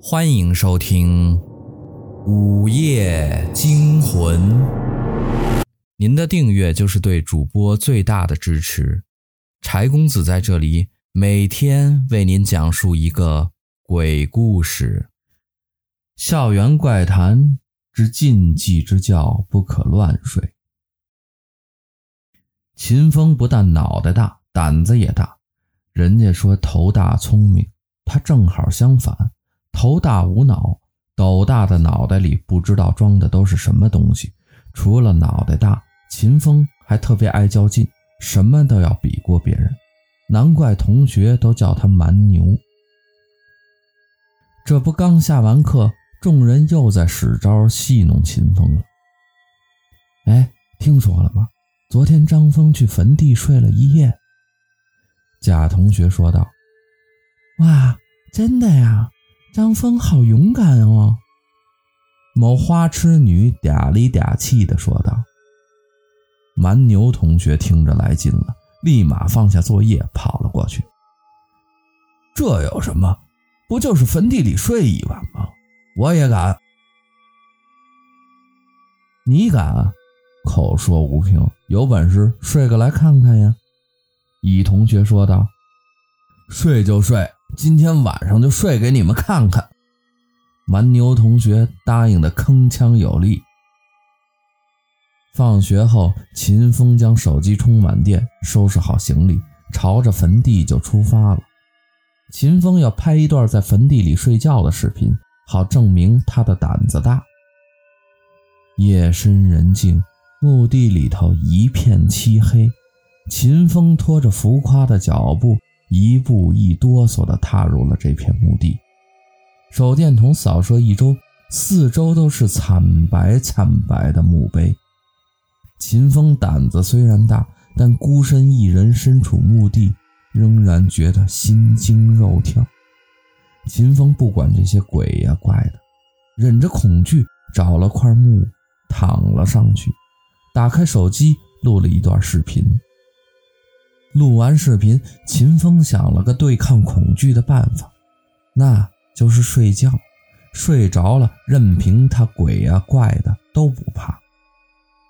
欢迎收听《午夜惊魂》。您的订阅就是对主播最大的支持。柴公子在这里每天为您讲述一个鬼故事。校园怪谈之禁忌之教，不可乱睡。秦风不但脑袋大，胆子也大。人家说头大聪明，他正好相反。头大无脑，斗大的脑袋里不知道装的都是什么东西。除了脑袋大，秦风还特别爱较劲，什么都要比过别人。难怪同学都叫他蛮牛。这不刚下完课，众人又在使招戏弄秦风了。哎，听说了吗？昨天张峰去坟地睡了一夜。贾同学说道：“哇，真的呀！”张峰好勇敢哦！某花痴女嗲里嗲气地说道。蛮牛同学听着来劲了，立马放下作业跑了过去。这有什么？不就是坟地里睡一晚吗？我也敢。你敢？口说无凭，有本事睡个来看看呀！乙同学说道。睡就睡。今天晚上就睡给你们看看。蛮牛同学答应的铿锵有力。放学后，秦风将手机充满电，收拾好行李，朝着坟地就出发了。秦风要拍一段在坟地里睡觉的视频，好证明他的胆子大。夜深人静，墓地里头一片漆黑，秦风拖着浮夸的脚步。一步一哆嗦地踏入了这片墓地，手电筒扫射一周，四周都是惨白惨白的墓碑。秦风胆子虽然大，但孤身一人身处墓地，仍然觉得心惊肉跳。秦风不管这些鬼呀怪的，忍着恐惧找了块木躺了上去，打开手机录了一段视频。录完视频，秦风想了个对抗恐惧的办法，那就是睡觉。睡着了，任凭他鬼呀怪的都不怕。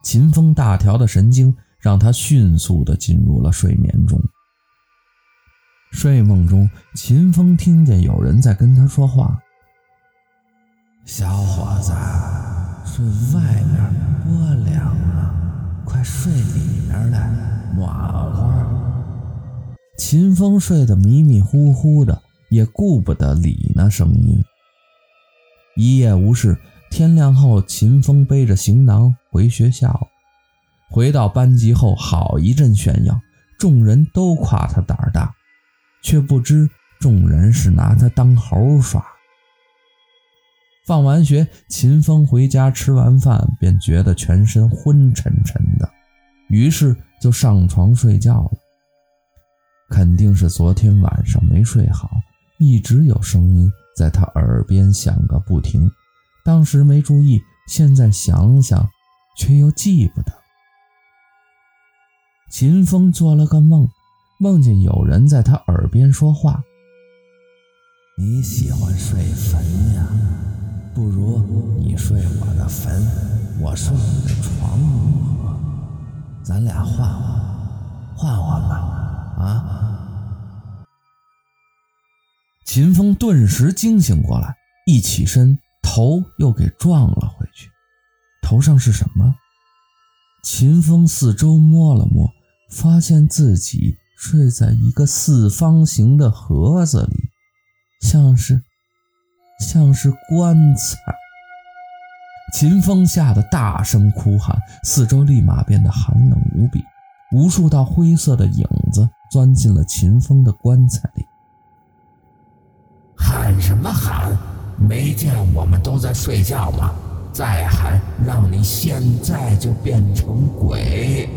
秦风大条的神经让他迅速地进入了睡眠中。睡梦中，秦风听见有人在跟他说话：“小伙子，这外面多凉啊，快睡里面来，暖和。”秦风睡得迷迷糊糊的，也顾不得理那声音。一夜无事，天亮后，秦风背着行囊回学校。回到班级后，好一阵炫耀，众人都夸他胆儿大，却不知众人是拿他当猴耍。放完学，秦风回家吃完饭，便觉得全身昏沉沉的，于是就上床睡觉了。肯定是昨天晚上没睡好，一直有声音在他耳边响个不停。当时没注意，现在想想，却又记不得。秦风做了个梦，梦见有人在他耳边说话：“你喜欢睡坟呀？不如你睡我的坟，我睡你的床如何？咱俩换换，换换吧。”啊！秦风顿时惊醒过来，一起身，头又给撞了回去。头上是什么？秦风四周摸了摸，发现自己睡在一个四方形的盒子里，像是，像是棺材。秦风吓得大声哭喊，四周立马变得寒冷无比，无数道灰色的影。钻进了秦风的棺材里，喊什么喊？没见我们都在睡觉吗？再喊，让你现在就变成鬼！